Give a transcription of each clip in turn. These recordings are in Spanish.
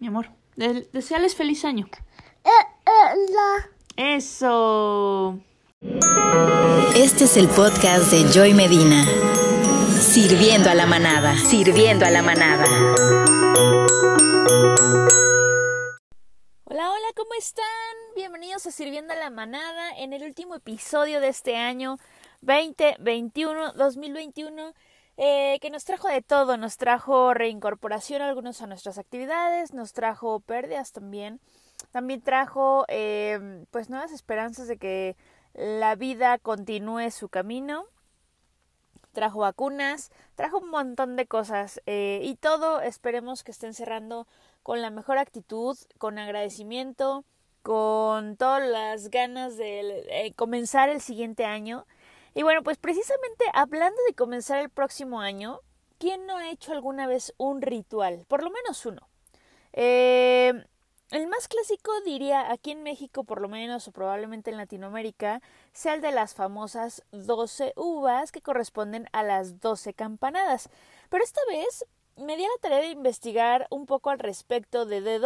mi amor. deseales feliz año. Eso. Este es el podcast de Joy Medina. Sirviendo a la manada. Sirviendo a la manada. Hola, hola, ¿cómo están? Bienvenidos a Sirviendo a la manada en el último episodio de este año 2021, 2021. Eh, que nos trajo de todo, nos trajo reincorporación algunos a nuestras actividades, nos trajo pérdidas también, también trajo eh, pues nuevas esperanzas de que la vida continúe su camino, trajo vacunas, trajo un montón de cosas eh, y todo esperemos que estén cerrando con la mejor actitud, con agradecimiento, con todas las ganas de comenzar el siguiente año y bueno, pues precisamente hablando de comenzar el próximo año, ¿quién no ha hecho alguna vez un ritual? Por lo menos uno. Eh, el más clásico diría aquí en México, por lo menos, o probablemente en Latinoamérica, sea el de las famosas 12 uvas que corresponden a las 12 campanadas. Pero esta vez me di la tarea de investigar un poco al respecto de, de,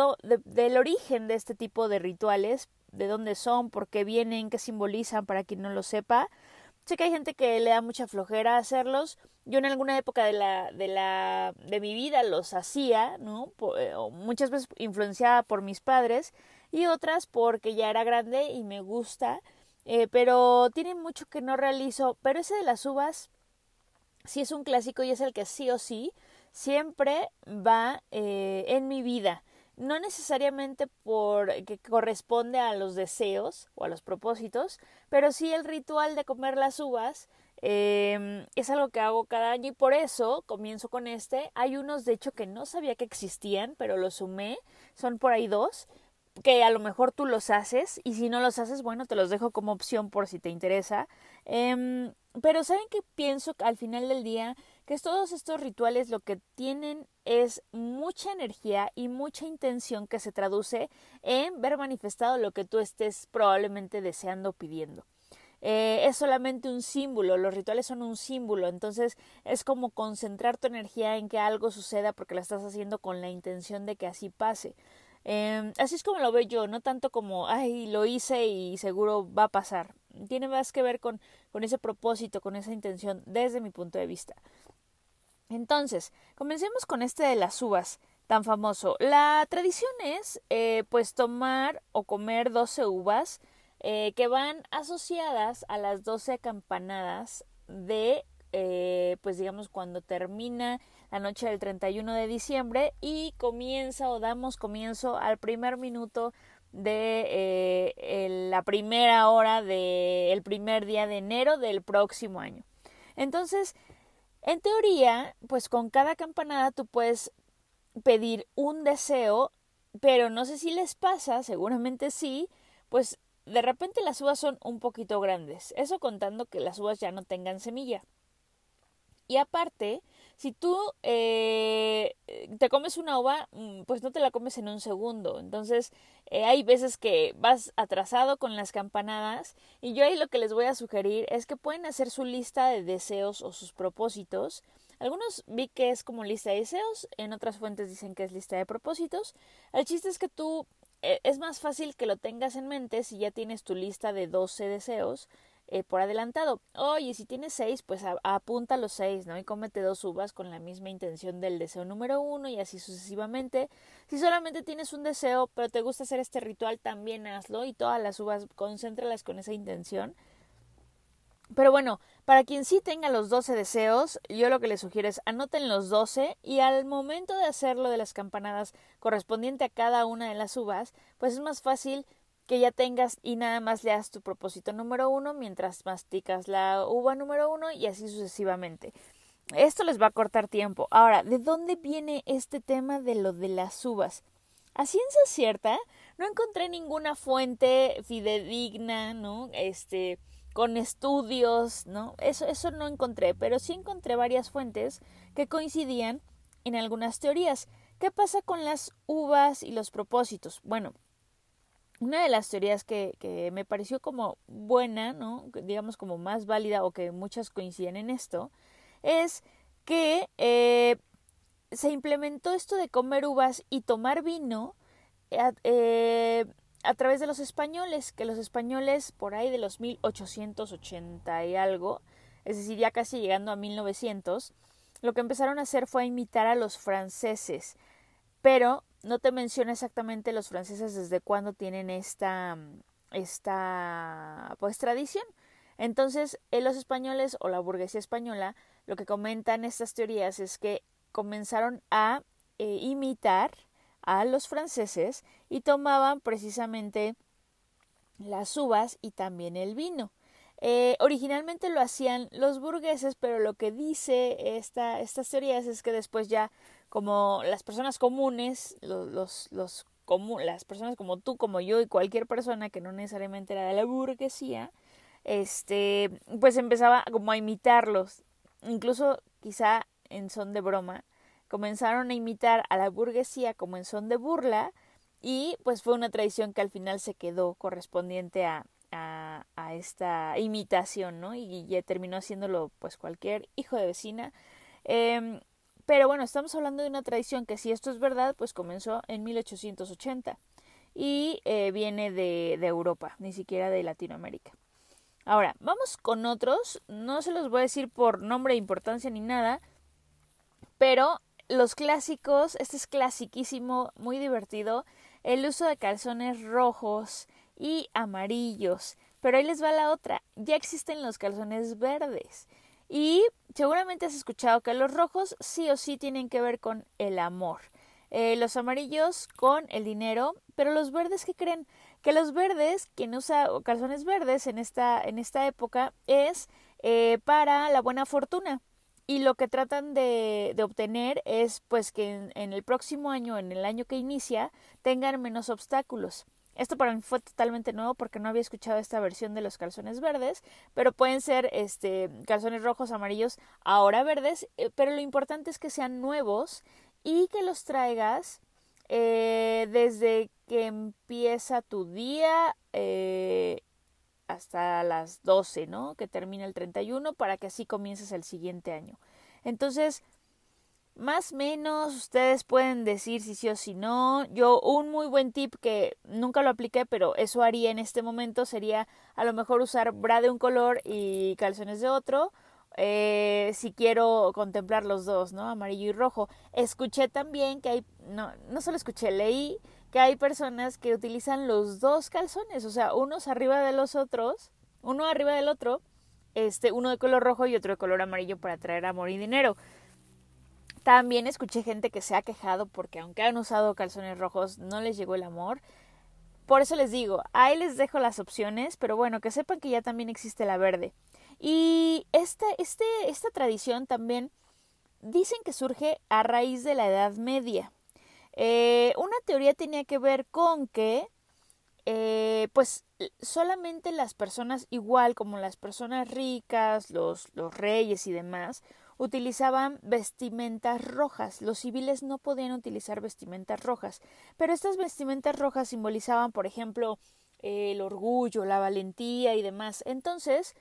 del origen de este tipo de rituales, de dónde son, por qué vienen, qué simbolizan, para quien no lo sepa. Sé que hay gente que le da mucha flojera hacerlos. Yo en alguna época de la, de la, de mi vida los hacía, ¿no? Eh, muchas veces influenciada por mis padres y otras porque ya era grande y me gusta. Eh, pero tiene mucho que no realizo. Pero ese de las uvas sí es un clásico y es el que sí o sí siempre va eh, en mi vida no necesariamente por que corresponde a los deseos o a los propósitos, pero sí el ritual de comer las uvas eh, es algo que hago cada año y por eso comienzo con este. Hay unos de hecho que no sabía que existían, pero los sumé, son por ahí dos que a lo mejor tú los haces y si no los haces, bueno, te los dejo como opción por si te interesa. Eh, pero ¿saben qué pienso al final del día? Que todos estos rituales lo que tienen es mucha energía y mucha intención que se traduce en ver manifestado lo que tú estés probablemente deseando o pidiendo. Eh, es solamente un símbolo, los rituales son un símbolo, entonces es como concentrar tu energía en que algo suceda porque la estás haciendo con la intención de que así pase. Eh, así es como lo veo yo, no tanto como, ay, lo hice y seguro va a pasar. Tiene más que ver con, con ese propósito, con esa intención, desde mi punto de vista. Entonces, comencemos con este de las uvas tan famoso. La tradición es eh, pues tomar o comer 12 uvas eh, que van asociadas a las 12 campanadas de eh, pues digamos cuando termina la noche del 31 de diciembre y comienza o damos comienzo al primer minuto de la primera hora del primer día de enero del próximo año. Entonces, en teoría, pues con cada campanada tú puedes pedir un deseo, pero no sé si les pasa, seguramente sí, pues de repente las uvas son un poquito grandes. Eso contando que las uvas ya no tengan semilla. Y aparte, si tú eh, te comes una uva, mm, pues no te la comes en un segundo. Entonces, eh, hay veces que vas atrasado con las campanadas y yo ahí lo que les voy a sugerir es que pueden hacer su lista de deseos o sus propósitos. Algunos vi que es como lista de deseos, en otras fuentes dicen que es lista de propósitos. El chiste es que tú eh, es más fácil que lo tengas en mente si ya tienes tu lista de 12 deseos eh, por adelantado. Oye, si tienes seis, pues apunta los seis, ¿no? Y cómete dos uvas con la misma intención del deseo número uno y así sucesivamente. Si solamente tienes un deseo, pero te gusta hacer este ritual, también hazlo y todas las uvas, concéntralas con esa intención. Pero bueno, para quien sí tenga los 12 deseos, yo lo que les sugiero es anoten los 12 y al momento de hacerlo de las campanadas correspondiente a cada una de las uvas, pues es más fácil que ya tengas y nada más leas tu propósito número uno mientras masticas la uva número uno y así sucesivamente. Esto les va a cortar tiempo. Ahora, ¿de dónde viene este tema de lo de las uvas? A ciencia cierta, no encontré ninguna fuente fidedigna, ¿no? Este, con estudios, ¿no? Eso, eso no encontré, pero sí encontré varias fuentes que coincidían en algunas teorías. ¿Qué pasa con las uvas y los propósitos? Bueno, una de las teorías que, que, me pareció como buena, ¿no? digamos como más válida o que muchas coinciden en esto, es que eh, se implementó esto de comer uvas y tomar vino eh, a través de los españoles, que los españoles por ahí de los 1880 y algo, es decir, ya casi llegando a 1900, lo que empezaron a hacer fue imitar a los franceses, pero no te menciona exactamente los franceses desde cuándo tienen esta, esta pues tradición. Entonces, eh, los españoles o la burguesía española, lo que comentan estas teorías es que comenzaron a eh, imitar a los franceses y tomaban precisamente las uvas y también el vino. Eh, originalmente lo hacían los burgueses, pero lo que dice esta, estas teorías es que después ya como las personas comunes, los, los, los las personas como tú, como yo y cualquier persona que no necesariamente era de la burguesía, este, pues empezaba como a imitarlos, incluso quizá en son de broma, comenzaron a imitar a la burguesía como en son de burla y pues fue una tradición que al final se quedó correspondiente a, a, esta imitación, ¿no? Y, ya terminó haciéndolo pues cualquier hijo de vecina. Eh, pero bueno, estamos hablando de una tradición que si esto es verdad, pues comenzó en 1880 y eh, viene de, de Europa, ni siquiera de Latinoamérica. Ahora, vamos con otros, no se los voy a decir por nombre, importancia ni nada, pero los clásicos, este es clasiquísimo, muy divertido, el uso de calzones rojos y amarillos. Pero ahí les va la otra, ya existen los calzones verdes. Y seguramente has escuchado que los rojos sí o sí tienen que ver con el amor. Eh, los amarillos con el dinero, pero los verdes, ¿qué creen? Que los verdes, quien usa calzones verdes en esta, en esta época, es eh, para la buena fortuna y lo que tratan de, de obtener es pues que en, el próximo año, en el año que inicia, tengan menos obstáculos. Esto para mí fue totalmente nuevo porque no había escuchado esta versión de los calzones verdes, pero pueden ser este calzones rojos, amarillos, ahora verdes, eh, pero lo importante es que sean nuevos y que los traigas eh, desde que empieza tu día eh, hasta las 12, ¿no? Que termina el 31 para que así comiences el siguiente año. Entonces, más o menos ustedes pueden decir si sí o si no. Yo un muy buen tip que nunca lo apliqué, pero eso haría en este momento sería a lo mejor usar bra de un color y calzones de otro. Eh, si quiero contemplar los dos, ¿no? Amarillo y rojo. Escuché también que hay, no, no solo escuché, leí que hay personas que utilizan los dos calzones, o sea, unos arriba de los otros, uno arriba del otro, este, uno de color rojo y otro de color amarillo para traer amor y dinero. También escuché gente que se ha quejado porque aunque han usado calzones rojos no les llegó el amor. Por eso les digo, ahí les dejo las opciones, pero bueno, que sepan que ya también existe la verde. Y esta, este, esta tradición también dicen que surge a raíz de la Edad Media. Eh, una teoría tenía que ver con que, eh, pues, solamente las personas igual como las personas ricas, los, los reyes y demás, utilizaban vestimentas rojas. Los civiles no podían utilizar vestimentas rojas, pero estas vestimentas rojas simbolizaban, por ejemplo, el orgullo, la valentía y demás. Entonces,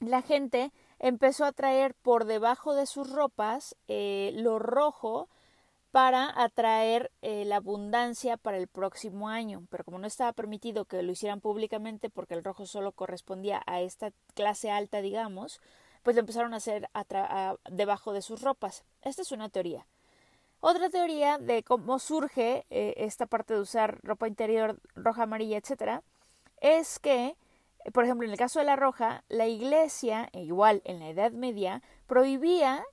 la gente empezó a traer por debajo de sus ropas eh, lo rojo para atraer eh, la abundancia para el próximo año. Pero como no estaba permitido que lo hicieran públicamente porque el rojo solo correspondía a esta clase alta, digamos, pues lo empezaron a hacer debajo de sus ropas. Esta es una teoría. Otra teoría de cómo surge eh, esta parte de usar ropa interior roja, amarilla, etcétera, es que, por ejemplo, en el caso de la roja, la iglesia, e igual en la Edad Media, prohibía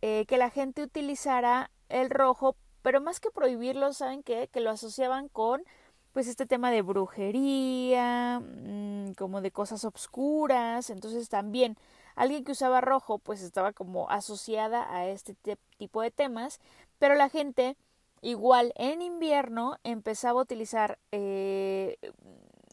eh, que la gente utilizara el rojo, pero más que prohibirlo, ¿saben qué? Que lo asociaban con pues este tema de brujería, mm, como de cosas obscuras, entonces también alguien que usaba rojo pues estaba como asociada a este tipo de temas, pero la gente igual en invierno empezaba a utilizar eh,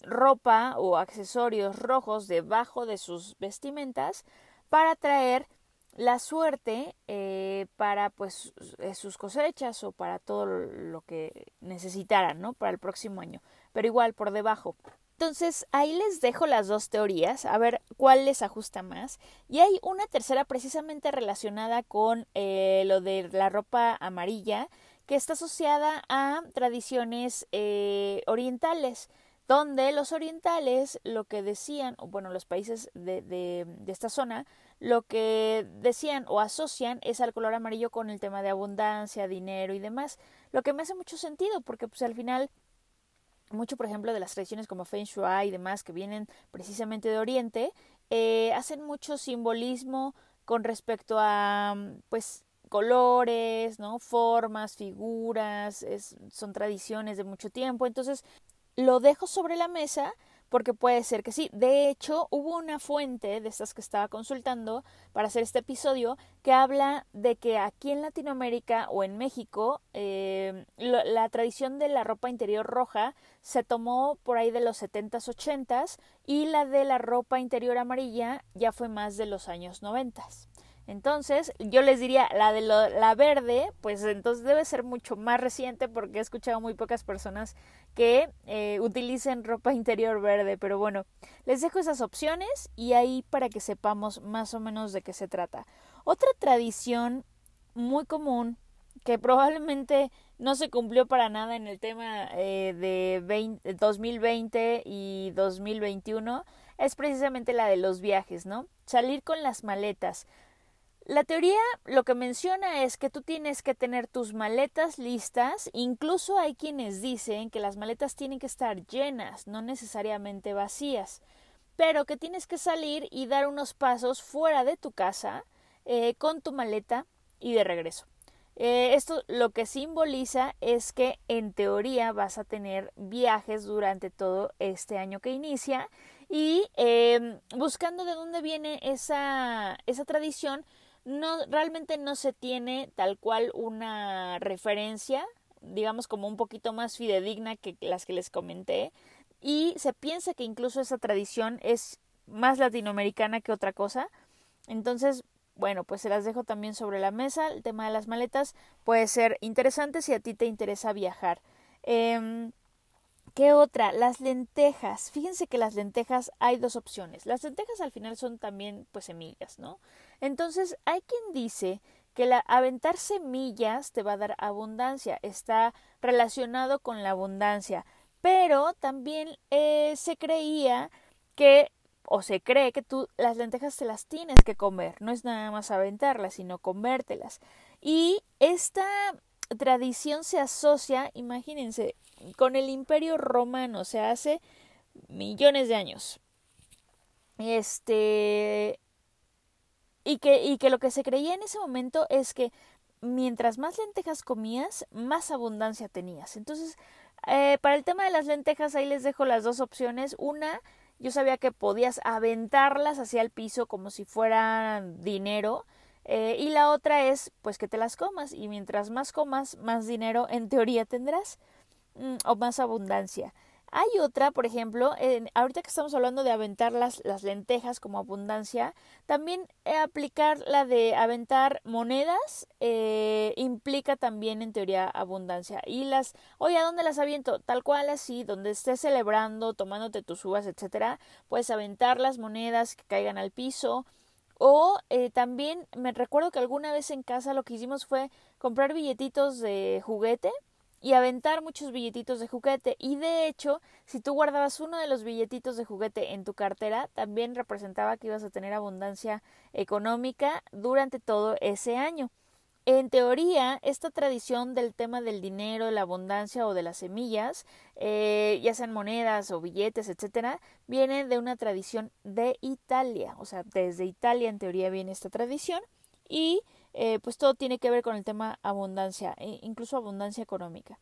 ropa o accesorios rojos debajo de sus vestimentas para traer la suerte eh, para pues eh, sus cosechas o para todo lo que necesitaran, ¿no? Para el próximo año. Pero igual por debajo. Entonces, ahí les dejo las dos teorías, a ver cuál les ajusta más. Y hay una tercera precisamente relacionada con eh, lo de la ropa amarilla, que está asociada a tradiciones eh, orientales, donde los orientales lo que decían, bueno, los países de, de, de esta zona, lo que decían o asocian es al color amarillo con el tema de abundancia, dinero y demás, lo que me hace mucho sentido, porque pues al final mucho, por ejemplo, de las tradiciones como Feng Shui y demás que vienen precisamente de Oriente, eh, hacen mucho simbolismo con respecto a, pues, colores, ¿no? Formas, figuras, es, son tradiciones de mucho tiempo. Entonces, lo dejo sobre la mesa porque puede ser que sí. De hecho, hubo una fuente de estas que estaba consultando para hacer este episodio que habla de que aquí en Latinoamérica o en México eh, la tradición de la ropa interior roja se tomó por ahí de los 70s, 80s y la de la ropa interior amarilla ya fue más de los años 90. Entonces, yo les diría, la de la verde, pues entonces debe ser mucho más reciente porque he escuchado muy pocas personas que eh, utilicen ropa interior verde, pero bueno, les dejo esas opciones y ahí para que sepamos más o menos de qué se trata. Otra tradición muy común que probablemente no se cumplió para nada en el tema eh, de 2020 y 2021 es precisamente la de los viajes, ¿no? Salir con las maletas. La teoría lo que menciona es que tú tienes que tener tus maletas listas, incluso hay quienes dicen que las maletas tienen que estar llenas, no necesariamente vacías, pero que tienes que salir y dar unos pasos fuera de tu casa eh, con tu maleta y de regreso. Eh, esto lo que simboliza es que en teoría vas a tener viajes durante todo este año que inicia y eh, buscando de dónde viene esa, esa tradición, no realmente no se tiene tal cual una referencia, digamos como un poquito más fidedigna que las que les comenté, y se piensa que incluso esa tradición es más latinoamericana que otra cosa. Entonces, bueno, pues se las dejo también sobre la mesa. El tema de las maletas puede ser interesante si a ti te interesa viajar. Eh, ¿Qué otra? Las lentejas. Fíjense que las lentejas hay dos opciones. Las lentejas al final son también pues semillas, ¿no? Entonces hay quien dice que la, aventar semillas te va a dar abundancia, está relacionado con la abundancia, pero también eh, se creía que o se cree que tú las lentejas te las tienes que comer, no es nada más aventarlas, sino comértelas. Y esta tradición se asocia, imagínense, con el imperio romano, se hace millones de años. Este. Y que, y que lo que se creía en ese momento es que mientras más lentejas comías, más abundancia tenías. Entonces, eh, para el tema de las lentejas, ahí les dejo las dos opciones. Una, yo sabía que podías aventarlas hacia el piso como si fueran dinero. Eh, y la otra es, pues, que te las comas. Y mientras más comas, más dinero en teoría tendrás. Mm, o más abundancia. Hay otra, por ejemplo, en, ahorita que estamos hablando de aventar las, las lentejas como abundancia, también eh, aplicar la de aventar monedas eh, implica también en teoría abundancia. Y las, oye, ¿a dónde las aviento? Tal cual así, donde estés celebrando, tomándote tus uvas, etcétera, puedes aventar las monedas que caigan al piso. O eh, también me recuerdo que alguna vez en casa lo que hicimos fue comprar billetitos de juguete y aventar muchos billetitos de juguete. Y de hecho, si tú guardabas uno de los billetitos de juguete en tu cartera, también representaba que ibas a tener abundancia económica durante todo ese año. En teoría, esta tradición del tema del dinero, la abundancia o de las semillas, eh, ya sean monedas o billetes, etcétera, viene de una tradición de Italia. O sea, desde Italia en teoría viene esta tradición y eh, pues todo tiene que ver con el tema abundancia, e incluso abundancia económica.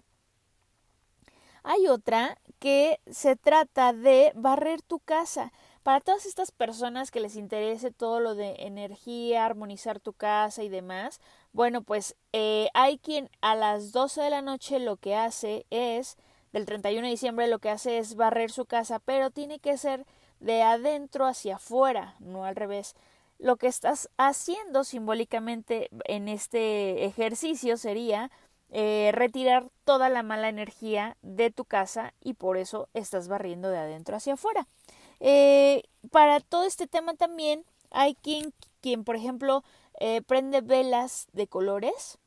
Hay otra que se trata de barrer tu casa. Para todas estas personas que les interese todo lo de energía, armonizar tu casa y demás, bueno, pues eh, hay quien a las 12 de la noche lo que hace es, del 31 de diciembre lo que hace es barrer su casa, pero tiene que ser de adentro hacia afuera, no al revés lo que estás haciendo simbólicamente en este ejercicio sería eh, retirar toda la mala energía de tu casa y por eso estás barriendo de adentro hacia afuera. Eh, para todo este tema también hay quien, quien por ejemplo, eh, prende velas de colores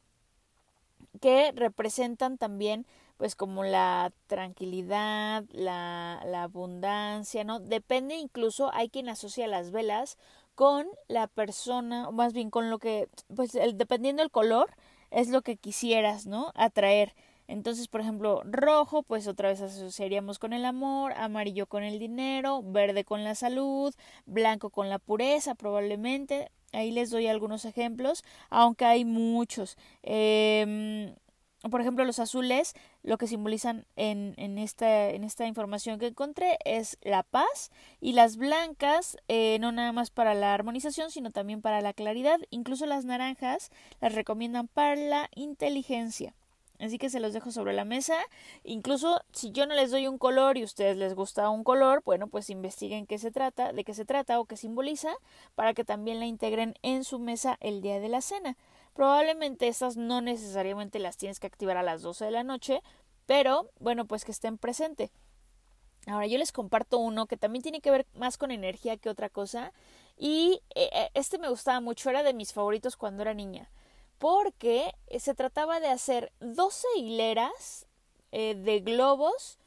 que representan también pues como la tranquilidad, la, la abundancia, ¿no? Depende incluso, hay quien asocia las velas con la persona, más bien con lo que, pues el, dependiendo del color, es lo que quisieras, ¿no? Atraer. Entonces, por ejemplo, rojo, pues otra vez asociaríamos con el amor, amarillo con el dinero, verde con la salud, blanco con la pureza, probablemente. Ahí les doy algunos ejemplos, aunque hay muchos. Eh, por ejemplo, los azules, lo que simbolizan en, en, esta, en esta información que encontré es la paz y las blancas, eh, no nada más para la armonización, sino también para la claridad. Incluso las naranjas las recomiendan para la inteligencia. Así que se los dejo sobre la mesa. Incluso si yo no les doy un color y a ustedes les gusta un color, bueno, pues investiguen qué se trata, de qué se trata o qué simboliza, para que también la integren en su mesa el día de la cena. Probablemente estas no necesariamente las tienes que activar a las 12 de la noche, pero bueno, pues que estén presentes. Ahora yo les comparto uno que también tiene que ver más con energía que otra cosa y eh, eh, este me gustaba mucho, era de mis favoritos cuando era niña porque se trataba de hacer 12 hileras eh, de globos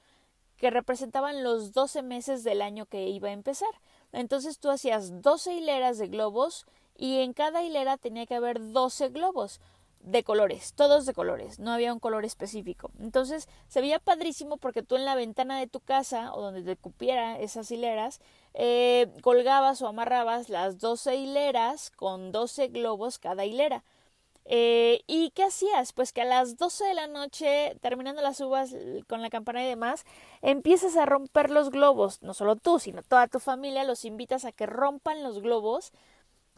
que representaban los 12 meses del año que iba a empezar. Entonces tú hacías 12 hileras de globos y en cada hilera tenía que haber 12 globos de colores, todos de colores, no había un color específico. Entonces se veía padrísimo porque tú en la ventana de tu casa o donde te cupiera esas hileras, eh, colgabas o amarrabas las 12 hileras con 12 globos cada hilera. Eh, ¿Y qué hacías? Pues que a las 12 de la noche, terminando las uvas con la campana y demás, empiezas a romper los globos. No solo tú, sino toda tu familia los invitas a que rompan los globos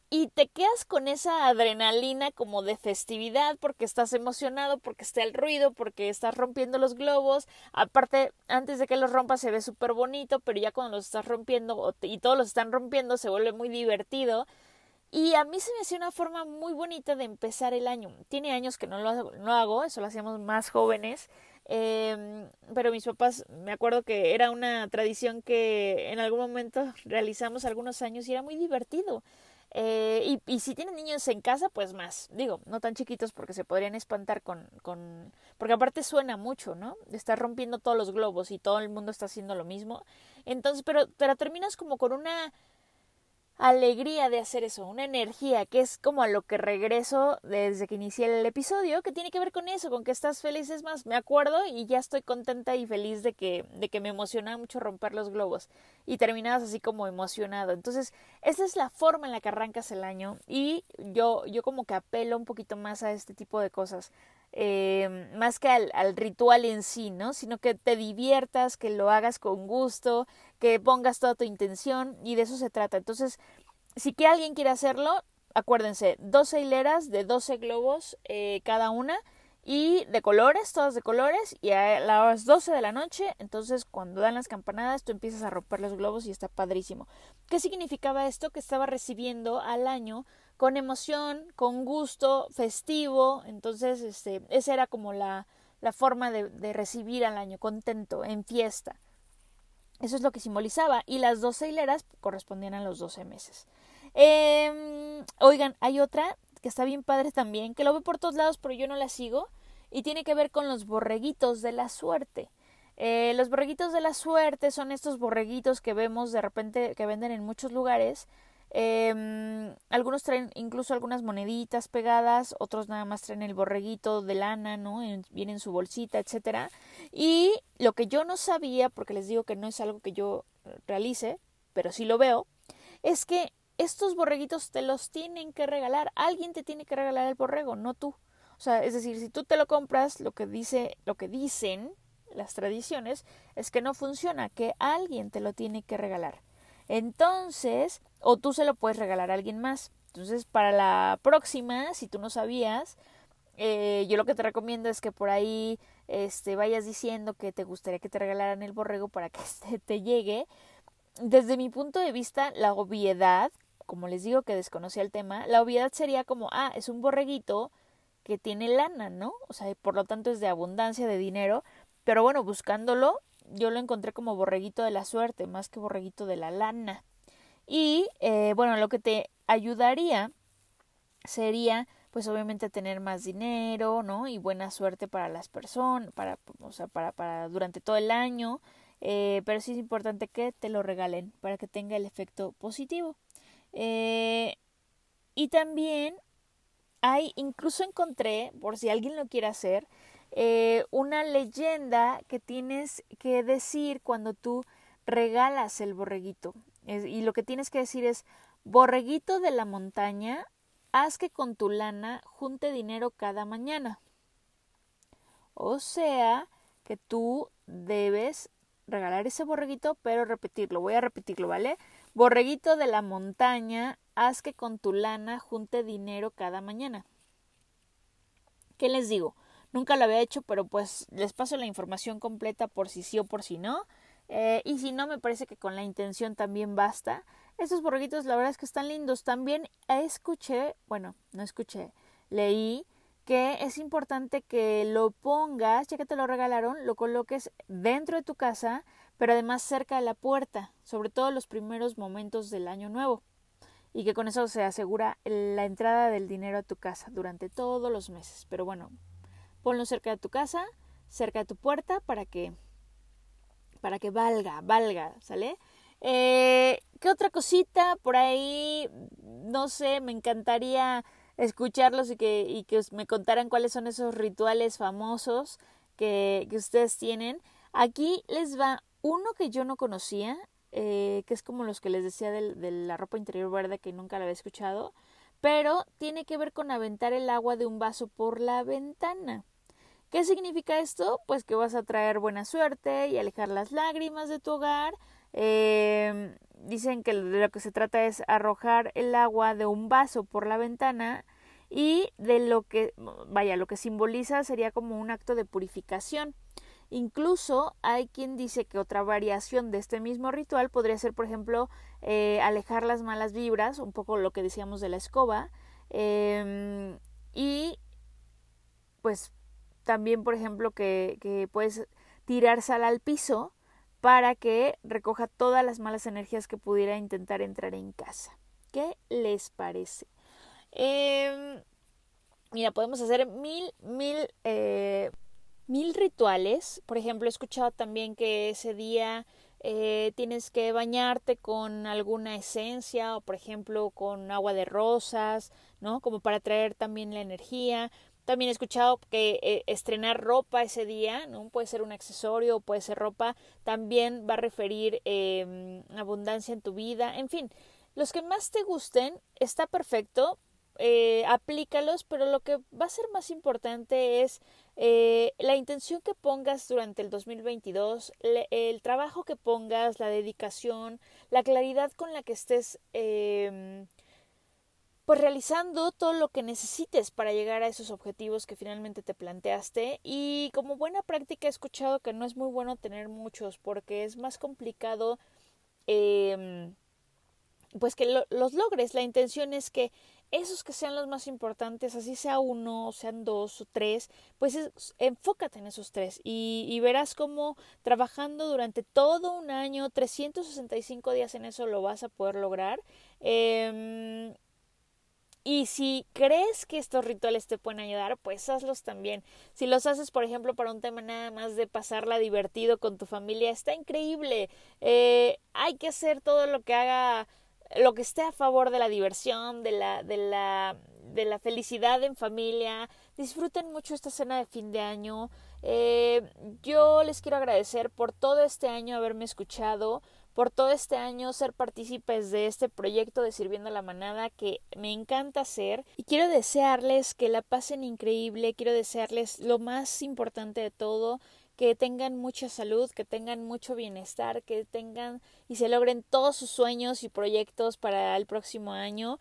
y te quedas con esa adrenalina como de festividad porque estás emocionado, porque está el ruido, porque estás rompiendo los globos. Aparte, antes de que los rompas se ve súper bonito, pero ya cuando los estás rompiendo y todos los están rompiendo se vuelve muy divertido. Y a mí se me hacía una forma muy bonita de empezar el año. Tiene años que no lo, no hago, eso lo hacíamos más jóvenes. Eh, pero mis papás, me acuerdo que era una tradición que en algún momento realizamos algunos años y era muy divertido. Eh, y, si tienen niños en casa, pues más. Digo, no tan chiquitos porque se podrían espantar con, con... Porque aparte suena mucho, ¿no? Estar rompiendo todos los globos y todo el mundo está haciendo lo mismo. Entonces, pero, pero terminas como con una alegría de hacer eso, una energía que es como a lo que regreso desde que inicié el episodio, que tiene que ver con eso, con que estás feliz, es más, me acuerdo y ya estoy contenta y feliz de que, de que me emociona mucho romper los globos y terminabas así como emocionado. Entonces, esa es la forma en la que arrancas el año y yo, yo como que apelo un poquito más a este tipo de cosas. Eh, más que al, al, ritual en sí, ¿no? Sino que te diviertas, que lo hagas con gusto, que pongas toda tu intención y de eso se trata. Entonces, si que alguien quiere hacerlo, acuérdense, 12 hileras de 12 globos eh, cada una y de colores, todas de colores, y a las 12 de la noche, entonces cuando dan las campanadas, tú empiezas a romper los globos y está padrísimo. ¿Qué significaba esto? Que estaba recibiendo al año con emoción, con gusto, festivo, entonces este, esa era como la, la forma de, recibir al año, contento, en fiesta. Eso es lo que simbolizaba. Y las 12 hileras correspondían a los 12 meses. Eh, oigan, hay otra que está bien padre también, que lo veo por todos lados, pero yo no la sigo. Y tiene que ver con los borreguitos de la suerte. Eh, los borreguitos de la suerte son estos borreguitos que vemos de repente que venden en muchos lugares eh, algunos traen incluso algunas moneditas pegadas, otros nada más traen el borreguito de lana, ¿no? viene en su bolsita, etcétera. Y lo que yo no sabía, porque les digo que no es algo que yo realice, pero sí lo veo, es que estos borreguitos te los tienen que regalar. Alguien te tiene que regalar el borrego, no tú. O sea, es decir, si tú te lo compras, lo que dice, lo que dicen las tradiciones es que no funciona, que alguien te lo tiene que regalar. Entonces, o tú se lo puedes regalar a alguien más. Entonces, para la próxima, si tú no sabías, eh, yo lo que te recomiendo es que por ahí este, vayas diciendo que te gustaría que te regalaran el borrego para que este te llegue. Desde mi punto de vista, la obviedad, como les digo que desconocía el tema, la obviedad sería como, ah, es un borreguito que tiene lana, ¿no? O sea, por lo tanto es de abundancia de dinero, pero bueno, buscándolo, yo lo encontré como borreguito de la suerte, más que borreguito de la lana. Y eh, bueno, lo que te ayudaría sería pues obviamente tener más dinero, ¿no? Y buena suerte para las personas, para, o sea, para, para durante todo el año, eh, pero sí es importante que te lo regalen para que tenga el efecto positivo. Eh, y también hay, incluso encontré, por si alguien lo quiere hacer, eh, una leyenda que tienes que decir cuando tú regalas el borreguito. y lo que tienes que decir es, borreguito de la montaña, haz que con tu lana junte dinero cada mañana. O sea, que tú debes regalar ese borreguito, pero repetirlo. Voy a repetirlo, ¿vale? Borreguito de la montaña, haz que con tu lana junte dinero cada mañana. ¿Qué les digo? Nunca lo había hecho, pero pues les paso la información completa por si sí o por si no. Eh, y si no, me parece que con la intención también basta. Estos borreguitos, la verdad es que están lindos. También escuché, bueno, no escuché, leí que es importante que lo pongas, ya que te lo regalaron, lo coloques dentro de tu casa, pero además cerca de la puerta, sobre todo los primeros momentos del año nuevo. Y que con eso se asegura la entrada del dinero a tu casa durante todos los meses. Pero bueno, ponlo cerca de tu casa, cerca de tu puerta, para que, para que valga, valga, ¿sale? Eh, ¿Qué otra cosita por ahí? No sé, me encantaría escucharlos y que, y que me contaran cuáles son esos rituales famosos que, ustedes tienen. Aquí les va uno que yo no conocía, eh, que es como los que les decía de, de la ropa interior verde que nunca la había escuchado, pero tiene que ver con aventar el agua de un vaso por la ventana. ¿Qué significa esto? Pues que vas a traer buena suerte y alejar las lágrimas de tu hogar. Eh, dicen que de lo que se trata es arrojar el agua de un vaso por la ventana y de lo que, vaya, lo que simboliza sería como un acto de purificación. Incluso hay quien dice que otra variación de este mismo ritual podría ser, por ejemplo, eh, alejar las malas vibras, un poco lo que decíamos de la escoba, em, y pues también, por ejemplo, que, puedes tirar sal al piso para que recoja todas las malas energías que pudiera intentar entrar en casa. ¿Qué les parece? Em, mira, podemos hacer mil, mil, eh, mil rituales. Por ejemplo, he escuchado también que ese día eh, tienes que bañarte con alguna esencia o, por ejemplo, con agua de rosas, ¿no? Como para traer también la energía. También he escuchado que eh, estrenar ropa ese día, ¿no? Puede ser un accesorio, puede ser ropa, también va a referir eh, abundancia en tu vida, en fin, los que más te gusten está perfecto, eh, aplícalos, pero lo que va a ser más importante es eh, la intención que pongas durante el 2022, le, el trabajo que pongas, la dedicación, la claridad con la que estés eh, pues realizando todo lo que necesites para llegar a esos objetivos que finalmente te planteaste. Y como buena práctica he escuchado que no es muy bueno tener muchos porque es más complicado eh, pues que lo, los logres. La intención es que esos que sean los más importantes, así sea uno, sean dos o tres, pues es, enfócate en esos tres. Y, y verás cómo trabajando durante todo un año, 365 días en eso lo vas a poder lograr. Eh, y si crees que estos rituales te pueden ayudar, pues hazlos también. Si los haces, por ejemplo, para un tema nada más de pasarla divertido con tu familia, está increíble. Eh, hay que hacer todo lo que haga, lo que esté a favor de la diversión, de la, de la, de la felicidad en familia. Disfruten mucho esta cena de fin de año. Eh, yo les quiero agradecer por todo este año haberme escuchado, por todo este año ser partícipes de este proyecto de Sirviendo a la Manada que me encanta hacer y quiero desearles que la pasen increíble, quiero desearles lo más importante de todo, que tengan mucha salud, que tengan mucho bienestar, que tengan y se logren todos sus sueños y proyectos para el próximo año.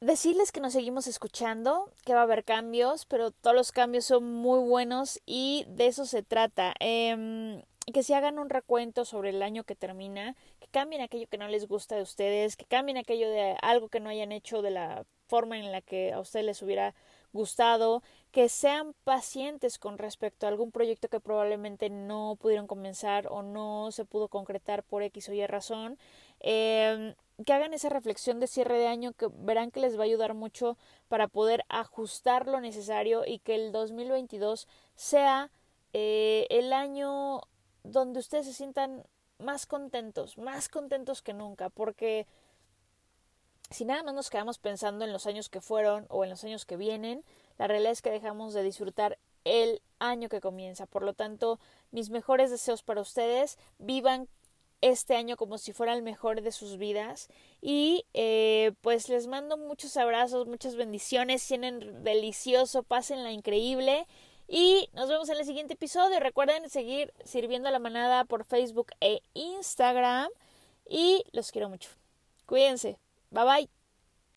Decirles que nos seguimos escuchando, que va a haber cambios, pero todos los cambios son muy buenos y de eso se trata. Eh, que se hagan un recuento sobre el año que termina, que cambien aquello que no les gusta de ustedes, que cambien aquello de algo que no hayan hecho de la forma en la que a ustedes les hubiera gustado, que sean pacientes con respecto a algún proyecto que probablemente no pudieron comenzar o no se pudo concretar por X o Y razón, eh, que hagan esa reflexión de cierre de año que verán que les va a ayudar mucho para poder ajustar lo necesario y que el 2022 sea eh, el año donde ustedes se sientan más contentos, más contentos que nunca, porque si nada más nos quedamos pensando en los años que fueron o en los años que vienen, la realidad es que dejamos de disfrutar el año que comienza. Por lo tanto, mis mejores deseos para ustedes, vivan este año como si fuera el mejor de sus vidas y eh, pues les mando muchos abrazos, muchas bendiciones, tienen delicioso, pásenla increíble y nos vemos en el siguiente episodio. Recuerden seguir sirviendo a la manada por Facebook e Instagram. Y los quiero mucho. Cuídense. Bye bye.